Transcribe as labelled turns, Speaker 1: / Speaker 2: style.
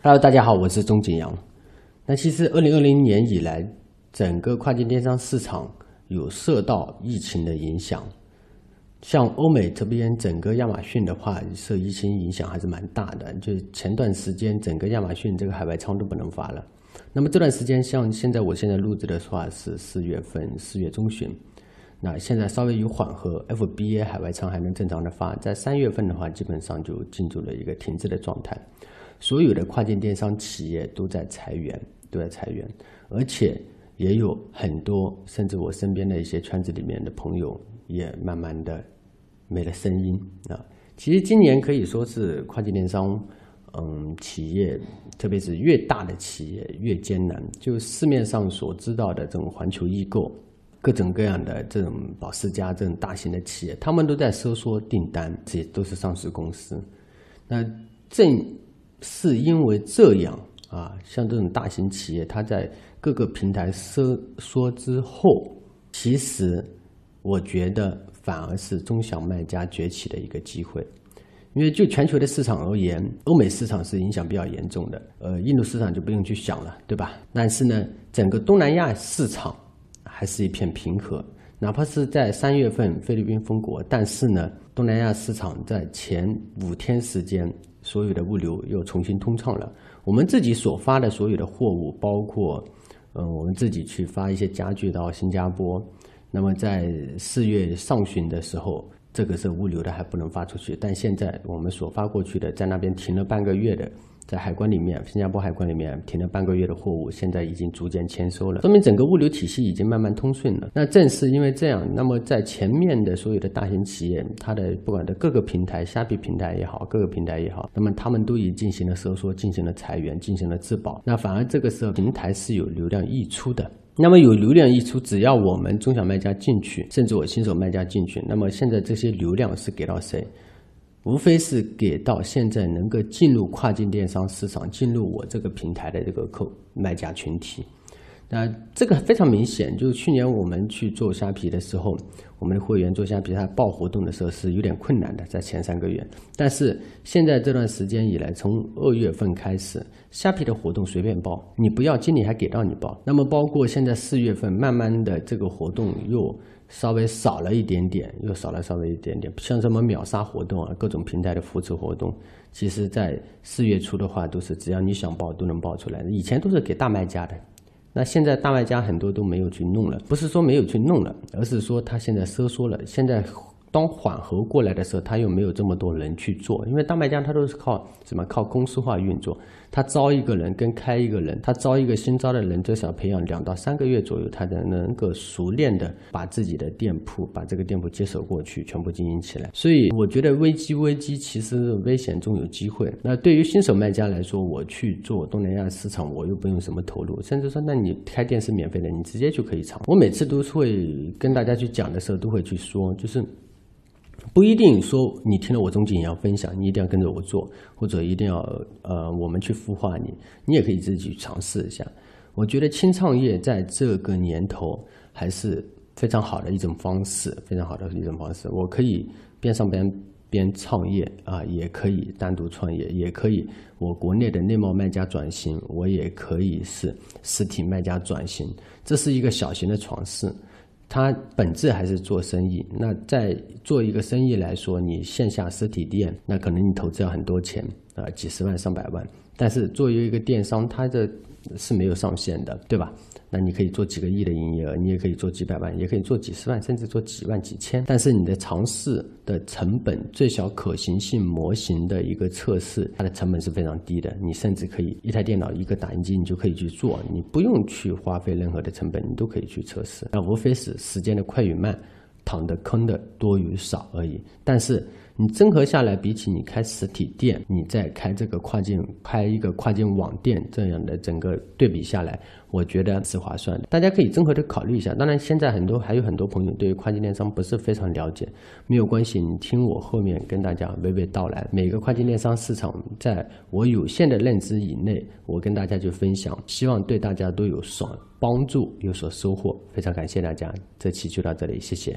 Speaker 1: Hello，大家好，我是钟景阳。那其实二零二零年以来，整个跨境电商市场有受到疫情的影响。像欧美这边，整个亚马逊的话，受疫情影响还是蛮大的。就前段时间，整个亚马逊这个海外仓都不能发了。那么这段时间，像现在我现在录制的话是四月份，四月中旬。那现在稍微有缓和，FBA 海外仓还能正常的发。在三月份的话，基本上就进入了一个停滞的状态。所有的跨境电商企业都在裁员，都在裁员，而且也有很多，甚至我身边的一些圈子里面的朋友也慢慢的没了声音啊。其实今年可以说是跨境电商，嗯，企业特别是越大的企业越艰难。就市面上所知道的这种环球易购。各种各样的这种保时家这种大型的企业，他们都在收缩订单，这些都是上市公司。那正是因为这样啊，像这种大型企业，它在各个平台收缩之后，其实我觉得反而是中小卖家崛起的一个机会。因为就全球的市场而言，欧美市场是影响比较严重的，呃，印度市场就不用去想了，对吧？但是呢，整个东南亚市场。还是一片平和，哪怕是在三月份菲律宾封国，但是呢，东南亚市场在前五天时间，所有的物流又重新通畅了。我们自己所发的所有的货物，包括，嗯，我们自己去发一些家具到新加坡，那么在四月上旬的时候，这个是物流的还不能发出去，但现在我们所发过去的，在那边停了半个月的。在海关里面，新加坡海关里面停了半个月的货物，现在已经逐渐签收了，说明整个物流体系已经慢慢通顺了。那正是因为这样，那么在前面的所有的大型企业，它的不管的各个平台，虾皮平台也好，各个平台也好，那么他们都已进行了收缩，进行了裁员，进行了自保。那反而这个时候平台是有流量溢出的。那么有流量溢出，只要我们中小卖家进去，甚至我新手卖家进去，那么现在这些流量是给到谁？无非是给到现在能够进入跨境电商市场、进入我这个平台的这个客卖家群体。那这个非常明显，就是去年我们去做虾皮的时候，我们的会员做虾皮，他报活动的时候是有点困难的，在前三个月。但是现在这段时间以来，从二月份开始，虾皮的活动随便报，你不要经理还给到你报。那么包括现在四月份，慢慢的这个活动又。稍微少了一点点，又少了稍微一点点，像什么秒杀活动啊，各种平台的扶持活动，其实在四月初的话，都是只要你想报都能报出来。以前都是给大卖家的，那现在大卖家很多都没有去弄了，不是说没有去弄了，而是说他现在收缩了。现在。当缓和过来的时候，他又没有这么多人去做，因为大卖家他都是靠什么？靠公司化运作。他招一个人跟开一个人，他招一个新招的人，至少培养两到三个月左右，他才能够熟练的把自己的店铺，把这个店铺接手过去，全部经营起来。所以我觉得危机危机其实危险中有机会。那对于新手卖家来说，我去做东南亚市场，我又不用什么投入，甚至说，那你开店是免费的，你直接就可以尝。我每次都会跟大家去讲的时候，都会去说，就是。不一定说你听了我钟景阳分享，你一定要跟着我做，或者一定要呃我们去孵化你，你也可以自己去尝试一下。我觉得轻创业在这个年头还是非常好的一种方式，非常好的一种方式。我可以边上边边创业啊，也可以单独创业，也可以我国内的内贸卖家转型，我也可以是实体卖家转型，这是一个小型的尝试。它本质还是做生意。那在做一个生意来说，你线下实体店，那可能你投资要很多钱啊，几十万上百万。但是作为一个电商，它的是没有上限的，对吧？那你可以做几个亿的营业额，你也可以做几百万，也可以做几十万，甚至做几万、几千。但是你的尝试的成本、最小可行性模型的一个测试，它的成本是非常低的。你甚至可以一台电脑、一个打印机，你就可以去做，你不用去花费任何的成本，你都可以去测试。那无非是时间的快与慢。躺的坑的多与少而已，但是你综合下来，比起你开实体店，你再开这个跨境开一个跨境网店这样的整个对比下来，我觉得是划算的。大家可以综合的考虑一下。当然，现在很多还有很多朋友对于跨境电商不是非常了解，没有关系，你听我后面跟大家娓娓道来。每个跨境电商市场，在我有限的认知以内，我跟大家去分享，希望对大家都有所帮助，有所收获。非常感谢大家，这期就到这里，谢谢。